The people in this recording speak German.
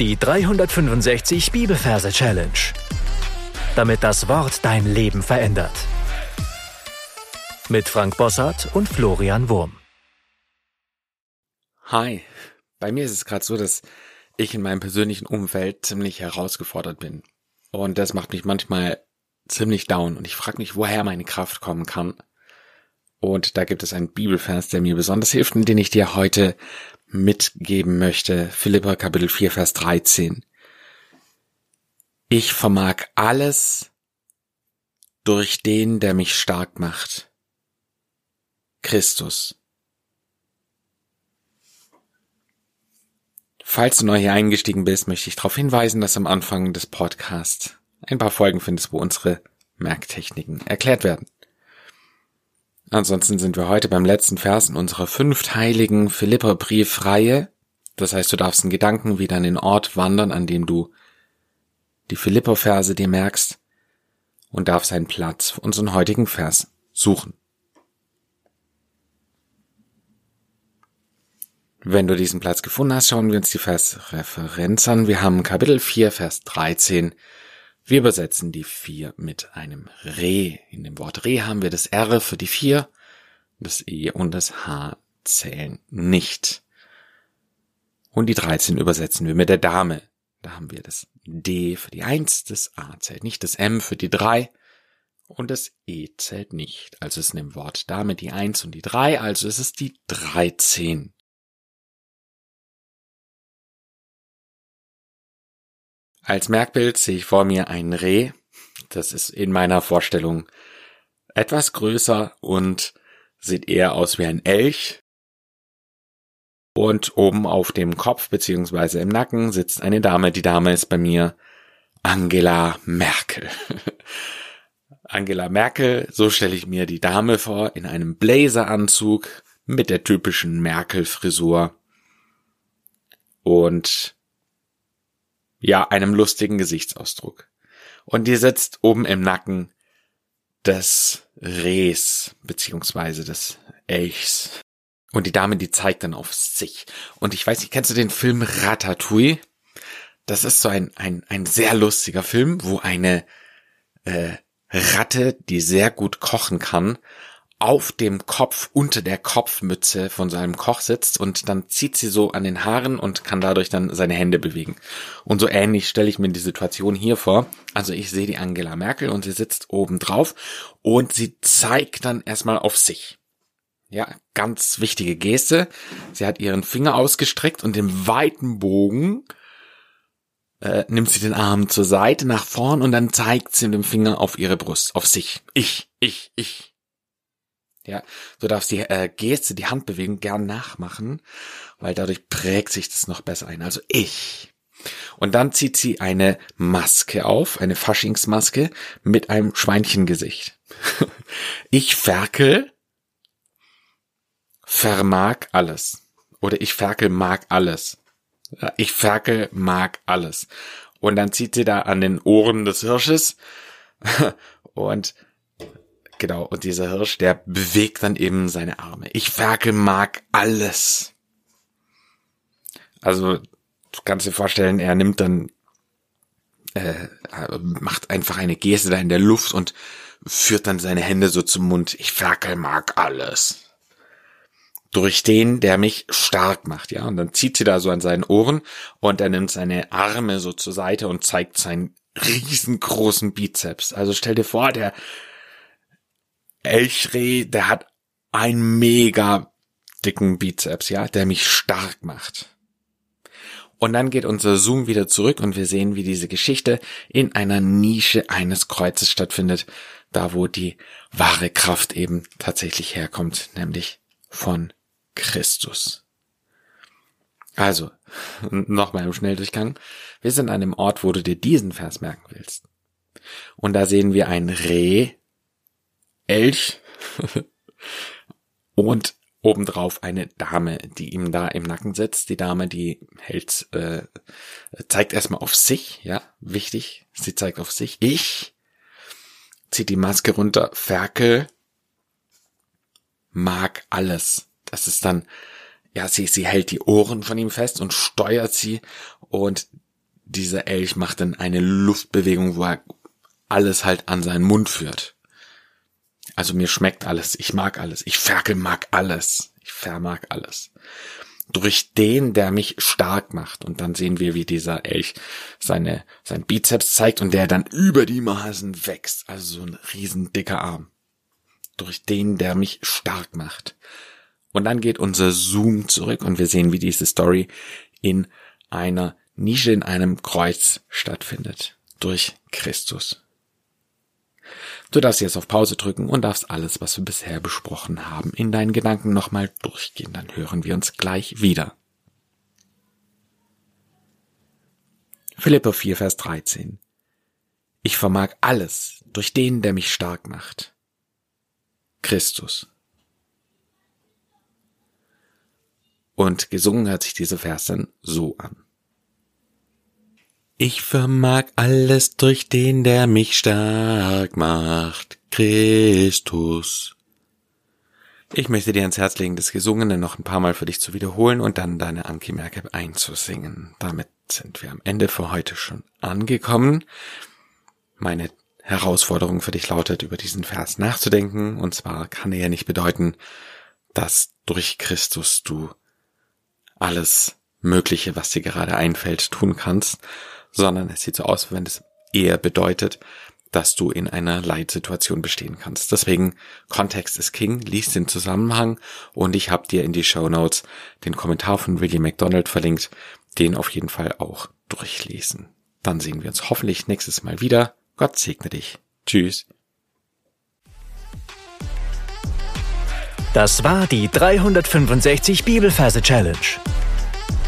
Die 365 Bibelverse Challenge. Damit das Wort dein Leben verändert. Mit Frank Bossart und Florian Wurm. Hi. Bei mir ist es gerade so, dass ich in meinem persönlichen Umfeld ziemlich herausgefordert bin. Und das macht mich manchmal ziemlich down. Und ich frage mich, woher meine Kraft kommen kann. Und da gibt es einen Bibelvers, der mir besonders hilft und den ich dir heute mitgeben möchte. Philippa Kapitel 4, Vers 13. Ich vermag alles durch den, der mich stark macht. Christus. Falls du neu hier eingestiegen bist, möchte ich darauf hinweisen, dass am Anfang des Podcasts ein paar Folgen findest, wo unsere Merktechniken erklärt werden. Ansonsten sind wir heute beim letzten Vers in unserer fünfteiligen Philipperbriefreihe. Das heißt, du darfst in Gedanken wieder an den Ort wandern, an dem du die Philipper-Verse dir merkst und darfst einen Platz für unseren heutigen Vers suchen. Wenn du diesen Platz gefunden hast, schauen wir uns die Versreferenz an. Wir haben Kapitel 4, Vers 13 wir übersetzen die vier mit einem Re. In dem Wort Re haben wir das R für die vier, das E und das H zählen nicht. Und die 13 übersetzen wir mit der Dame. Da haben wir das D für die Eins, das A zählt nicht, das M für die drei und das E zählt nicht. Also ist in dem Wort Dame die Eins und die drei, also ist es die 13. Als Merkbild sehe ich vor mir ein Reh. Das ist in meiner Vorstellung etwas größer und sieht eher aus wie ein Elch. Und oben auf dem Kopf beziehungsweise im Nacken sitzt eine Dame. Die Dame ist bei mir Angela Merkel. Angela Merkel, so stelle ich mir die Dame vor, in einem Blazeranzug mit der typischen Merkel-Frisur. Und ja, einem lustigen Gesichtsausdruck. Und die sitzt oben im Nacken des Rehs, beziehungsweise des Elchs. Und die Dame, die zeigt dann auf sich. Und ich weiß nicht, kennst du den Film Ratatouille? Das ist so ein, ein, ein sehr lustiger Film, wo eine äh, Ratte, die sehr gut kochen kann, auf dem Kopf unter der Kopfmütze von seinem Koch sitzt und dann zieht sie so an den Haaren und kann dadurch dann seine Hände bewegen. Und so ähnlich stelle ich mir die Situation hier vor. Also ich sehe die Angela Merkel und sie sitzt oben drauf und sie zeigt dann erstmal auf sich. Ja, ganz wichtige Geste. Sie hat ihren Finger ausgestreckt und im weiten Bogen äh, nimmt sie den Arm zur Seite nach vorn und dann zeigt sie mit dem Finger auf ihre Brust, auf sich. Ich, ich, ich. Ja, du darfst die äh, Geste, die Handbewegung gern nachmachen, weil dadurch prägt sich das noch besser ein. Also ich. Und dann zieht sie eine Maske auf, eine Faschingsmaske mit einem Schweinchengesicht. ich Ferkel vermag alles. Oder ich Ferkel mag alles. Ich Ferkel mag alles. Und dann zieht sie da an den Ohren des Hirsches und Genau, und dieser Hirsch, der bewegt dann eben seine Arme. Ich Ferkel mag alles. Also, du kannst dir vorstellen, er nimmt dann, äh, macht einfach eine Geste da in der Luft und führt dann seine Hände so zum Mund. Ich Ferkel mag alles. Durch den, der mich stark macht, ja. Und dann zieht sie da so an seinen Ohren und er nimmt seine Arme so zur Seite und zeigt seinen riesengroßen Bizeps. Also stell dir vor, der, Elchreh, der hat einen mega dicken Bizeps, ja, der mich stark macht. Und dann geht unser Zoom wieder zurück und wir sehen, wie diese Geschichte in einer Nische eines Kreuzes stattfindet, da wo die wahre Kraft eben tatsächlich herkommt, nämlich von Christus. Also, nochmal im Schnelldurchgang. Wir sind an dem Ort, wo du dir diesen Vers merken willst. Und da sehen wir ein Reh, Elch und obendrauf eine Dame, die ihm da im Nacken sitzt. Die Dame, die hält, äh, zeigt erstmal auf sich, ja, wichtig. Sie zeigt auf sich. Ich zieht die Maske runter. Ferkel mag alles. Das ist dann, ja, sie, sie hält die Ohren von ihm fest und steuert sie und dieser Elch macht dann eine Luftbewegung, wo er alles halt an seinen Mund führt. Also mir schmeckt alles, ich mag alles, ich ferkel mag alles, ich vermag alles. Durch den, der mich stark macht. Und dann sehen wir, wie dieser Elch seine, sein Bizeps zeigt und der dann über die Maßen wächst. Also so ein riesen dicker Arm. Durch den, der mich stark macht. Und dann geht unser Zoom zurück und wir sehen, wie diese Story in einer Nische in einem Kreuz stattfindet. Durch Christus. Du darfst jetzt auf Pause drücken und darfst alles, was wir bisher besprochen haben, in deinen Gedanken nochmal durchgehen. Dann hören wir uns gleich wieder. Philippa 4, Vers 13. Ich vermag alles durch den, der mich stark macht. Christus. Und gesungen hört sich dieser Vers dann so an. Ich vermag alles durch den, der mich stark macht, Christus. Ich möchte dir ans Herz legen, das Gesungene noch ein paar Mal für dich zu wiederholen und dann deine Anki Merke einzusingen. Damit sind wir am Ende für heute schon angekommen. Meine Herausforderung für dich lautet, über diesen Vers nachzudenken. Und zwar kann er ja nicht bedeuten, dass durch Christus du alles Mögliche, was dir gerade einfällt, tun kannst, sondern es sieht so aus, wenn es eher bedeutet, dass du in einer Leitsituation bestehen kannst. Deswegen, Kontext ist King, lies den Zusammenhang und ich habe dir in die Show Notes den Kommentar von William McDonald verlinkt, den auf jeden Fall auch durchlesen. Dann sehen wir uns hoffentlich nächstes Mal wieder. Gott segne dich. Tschüss. Das war die 365 Bibelferse Challenge.